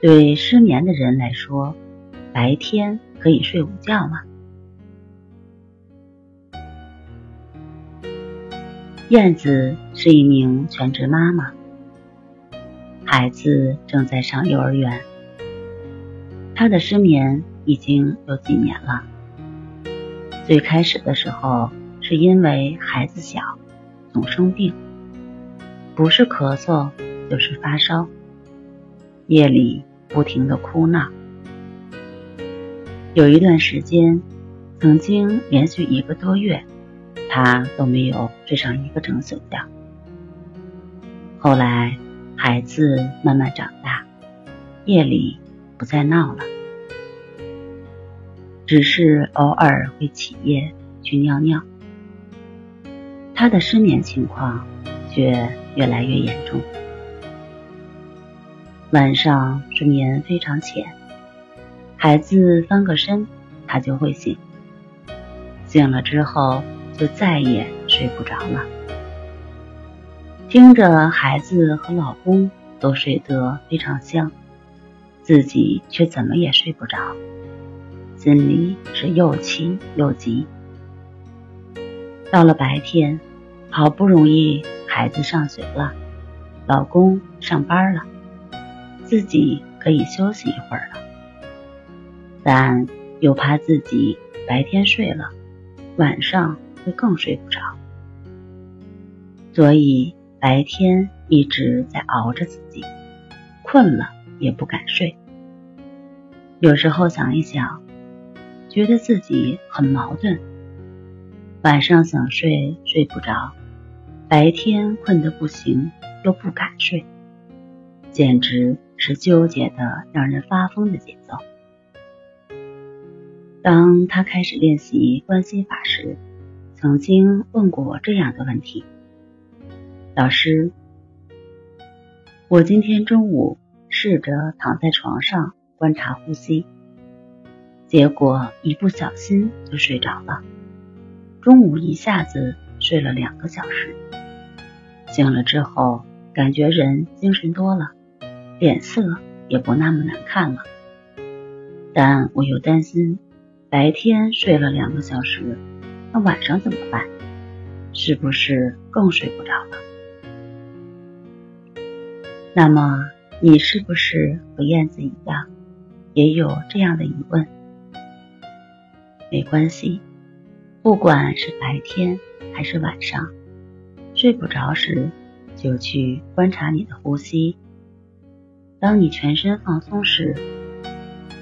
对失眠的人来说，白天可以睡午觉吗？燕子是一名全职妈妈，孩子正在上幼儿园。她的失眠已经有几年了。最开始的时候，是因为孩子小，总生病，不是咳嗽就是发烧，夜里。不停的哭闹，有一段时间，曾经连续一个多月，他都没有睡上一个整宿觉。后来，孩子慢慢长大，夜里不再闹了，只是偶尔会起夜去尿尿。他的失眠情况却越来越严重。晚上睡眠非常浅，孩子翻个身，他就会醒。醒了之后就再也睡不着了。听着孩子和老公都睡得非常香，自己却怎么也睡不着，心里是又气又急。到了白天，好不容易孩子上学了，老公上班了。自己可以休息一会儿了，但又怕自己白天睡了，晚上会更睡不着，所以白天一直在熬着自己，困了也不敢睡。有时候想一想，觉得自己很矛盾，晚上想睡睡不着，白天困得不行又不敢睡，简直。是纠结的让人发疯的节奏。当他开始练习观心法时，曾经问过我这样的问题：“老师，我今天中午试着躺在床上观察呼吸，结果一不小心就睡着了。中午一下子睡了两个小时，醒了之后感觉人精神多了。”脸色也不那么难看了，但我又担心，白天睡了两个小时，那晚上怎么办？是不是更睡不着了？那么你是不是和燕子一样，也有这样的疑问？没关系，不管是白天还是晚上，睡不着时，就去观察你的呼吸。当你全身放松时，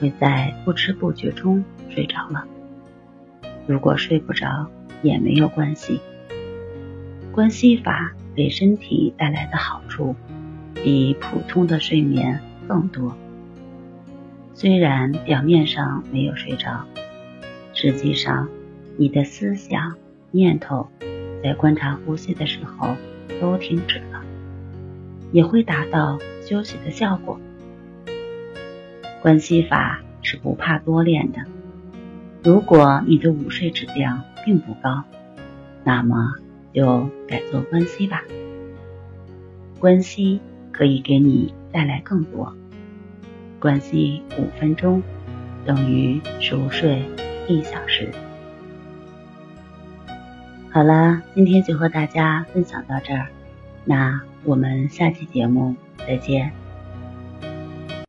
会在不知不觉中睡着了。如果睡不着也没有关系，关系法给身体带来的好处比普通的睡眠更多。虽然表面上没有睡着，实际上你的思想念头在观察呼吸的时候都停止了。也会达到休息的效果。关系法是不怕多练的。如果你的午睡质量并不高，那么就改做关系吧。关系可以给你带来更多。关系五分钟等于熟睡一小时。好了，今天就和大家分享到这儿。那我们下期节目再见。